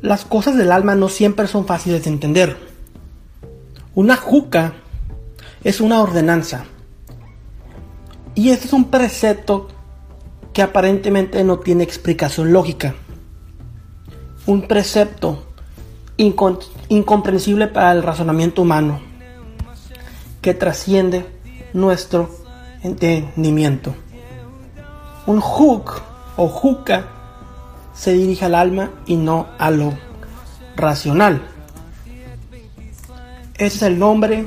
Las cosas del alma no siempre son fáciles de entender. Una juca es una ordenanza. Y este es un precepto que aparentemente no tiene explicación lógica. Un precepto incomprensible para el razonamiento humano que trasciende nuestro entendimiento. Un hook o juca se dirige al alma y no a lo racional. Ese es el nombre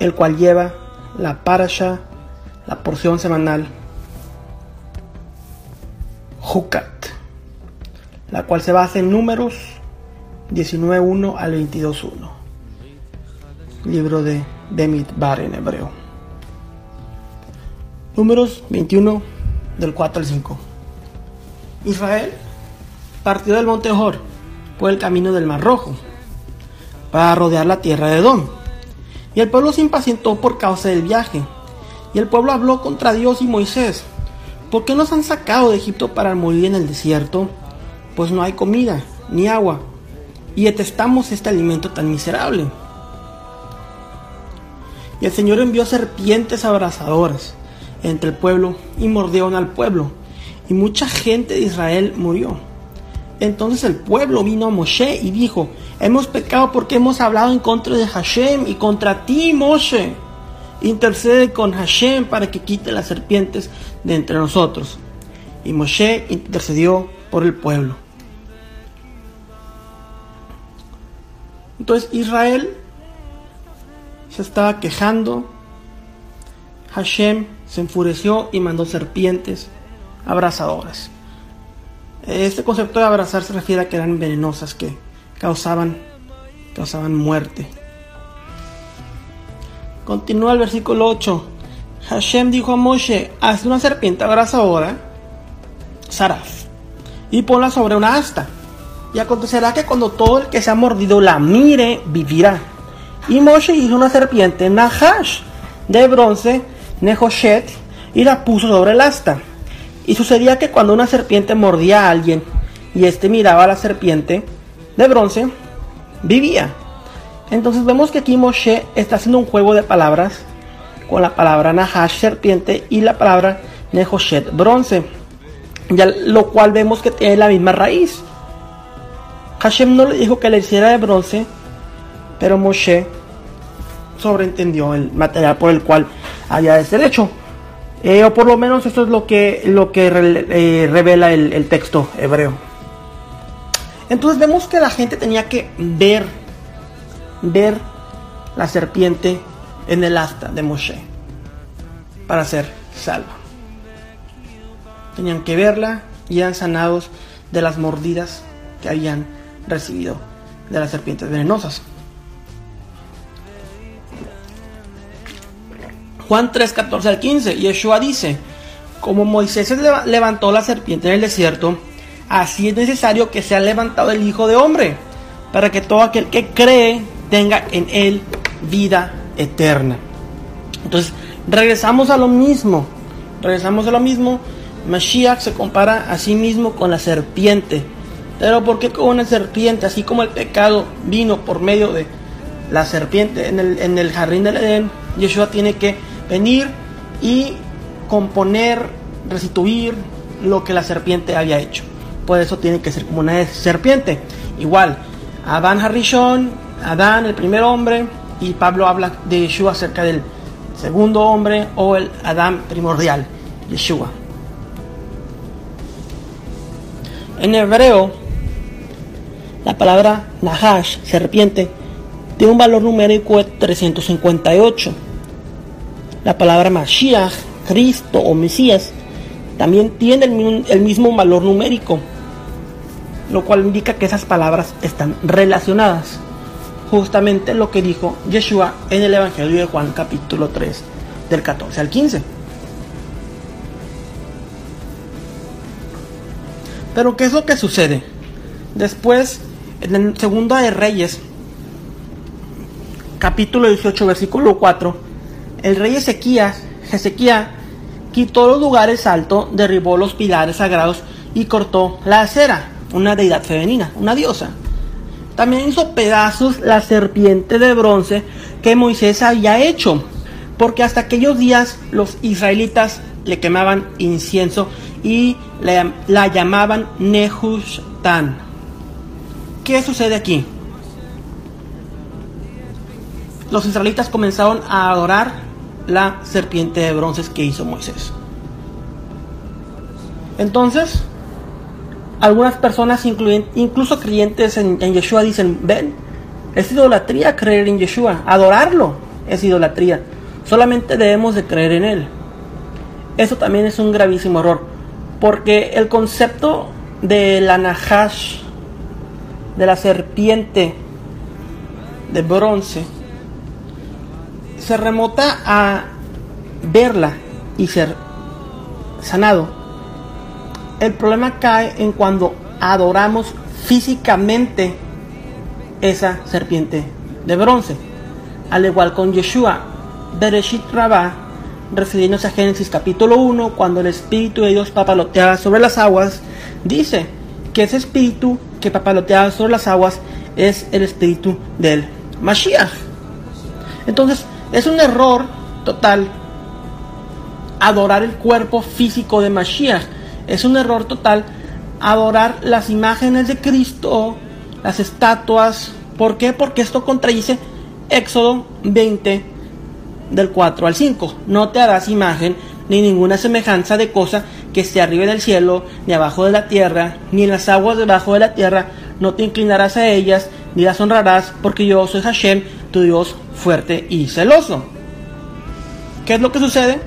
el cual lleva la parasha, la porción semanal Hukat, la cual se basa en números 19.1 al 22.1, libro de Demit Bar en hebreo. Números 21 del 4 al 5. Israel partió del monte Hor por el camino del Mar Rojo para rodear la tierra de Edom. Y el pueblo se impacientó por causa del viaje. Y el pueblo habló contra Dios y Moisés. ¿Por qué nos han sacado de Egipto para morir en el desierto? Pues no hay comida ni agua. Y detestamos este alimento tan miserable. Y el Señor envió serpientes abrasadoras entre el pueblo y mordieron al pueblo. Y mucha gente de Israel murió. Entonces el pueblo vino a Moshe y dijo, hemos pecado porque hemos hablado en contra de Hashem y contra ti, Moshe. Intercede con Hashem para que quite las serpientes de entre nosotros. Y Moshe intercedió por el pueblo. Entonces Israel se estaba quejando. Hashem se enfureció y mandó serpientes abrasadoras. Este concepto de abrazar se refiere a que eran venenosas, que causaban, causaban muerte. Continúa el versículo 8. Hashem dijo a Moshe, haz una serpiente abrazadora, Saraf, y ponla sobre una asta. Y acontecerá que cuando todo el que se ha mordido la mire, vivirá. Y Moshe hizo una serpiente Nahash de bronce, Nehoshet, y la puso sobre el asta. Y sucedía que cuando una serpiente mordía a alguien y éste miraba a la serpiente de bronce, vivía. Entonces vemos que aquí Moshe está haciendo un juego de palabras con la palabra Nahash, serpiente, y la palabra Nehoshet, bronce. Ya, lo cual vemos que tiene la misma raíz. Hashem no le dijo que le hiciera de bronce, pero Moshe sobreentendió el material por el cual había de ser hecho. Eh, o por lo menos esto es lo que, lo que eh, revela el, el texto hebreo. Entonces vemos que la gente tenía que ver, ver la serpiente en el asta de Moshe para ser salva. Tenían que verla y eran sanados de las mordidas que habían recibido de las serpientes venenosas. Juan 3, 14 al 15, Yeshua dice, como Moisés levantó la serpiente en el desierto, así es necesario que sea levantado el Hijo de Hombre, para que todo aquel que cree tenga en él vida eterna. Entonces, regresamos a lo mismo, regresamos a lo mismo, Mashiach se compara a sí mismo con la serpiente, pero ¿por qué con una serpiente? Así como el pecado vino por medio de la serpiente en el, en el jardín del Edén, Yeshua tiene que venir y componer, restituir lo que la serpiente había hecho. Por eso tiene que ser como una serpiente. Igual, Adán Harishon, Adán el primer hombre, y Pablo habla de Yeshua acerca del segundo hombre o el Adán primordial, Yeshua. En hebreo, la palabra Nahash, serpiente, tiene un valor numérico de 358 la palabra Mashiach, Cristo o Mesías, también tiene el, mismo valor numérico, lo cual indica que esas palabras están relacionadas. Justamente lo que dijo Yeshua en el Evangelio de Juan capítulo 3, del 14 al 15. Pero ¿qué es lo que sucede? Después, en el segundo de Reyes, capítulo 18, versículo 4, el rey Ezequías, Ezequiel quitó los lugares altos, derribó los pilares sagrados y cortó la acera, una deidad femenina, una diosa. También hizo pedazos la serpiente de bronce que Moisés había hecho, porque hasta aquellos días los israelitas le quemaban incienso y la, llamaban Nehushtan. ¿Qué sucede aquí? Los israelitas comenzaron a adorar la serpiente de bronce que hizo Moisés. Entonces, algunas personas, incluso creyentes en, Yeshua, dicen, ven, es idolatría creer en Yeshua, adorarlo es idolatría. Solamente debemos de creer en Él. Eso también es un gravísimo error, porque el concepto de la Nahash, de la serpiente de bronce, se remota a verla y ser sanado el problema cae en cuando adoramos físicamente esa serpiente de bronce. Al igual con Yeshua, Bereshit Rabá, refiriéndose a Génesis capítulo 1, cuando el Espíritu de Dios papaloteaba sobre las aguas, dice que ese Espíritu que papaloteaba sobre las aguas es el Espíritu del Mashiach. Entonces, es un error total adorar el cuerpo físico de Mashiach es un error total adorar las imágenes de Cristo, las estatuas. ¿Por qué? Porque esto contradice Éxodo 20 del 4 al 5. No te harás imagen ni ninguna semejanza de cosa que esté arriba del cielo, ni abajo de la tierra, ni en las aguas debajo de la tierra. No te inclinarás a ellas, ni las honrarás, porque yo soy Hashem, tu Dios fuerte y celoso. ¿Qué es lo que sucede?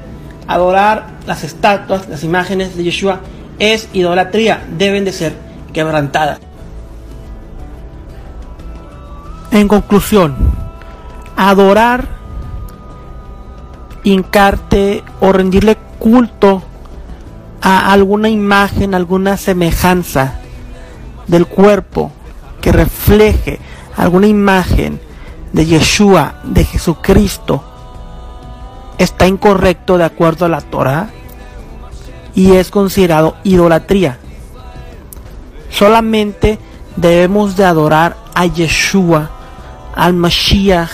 Adorar las estatuas, las imágenes de Yeshua es idolatría, deben de ser quebrantadas. En conclusión, adorar, hincarte o rendirle culto a alguna imagen, alguna semejanza del cuerpo que refleje alguna imagen de Yeshua, de Jesucristo, está incorrecto de acuerdo a la Torah y es considerado idolatría. Solamente debemos de adorar a Yeshua, al Mashiach,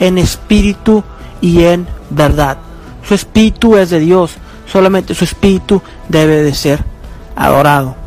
en espíritu y en verdad. Su espíritu es de Dios, solamente su espíritu debe de ser adorado.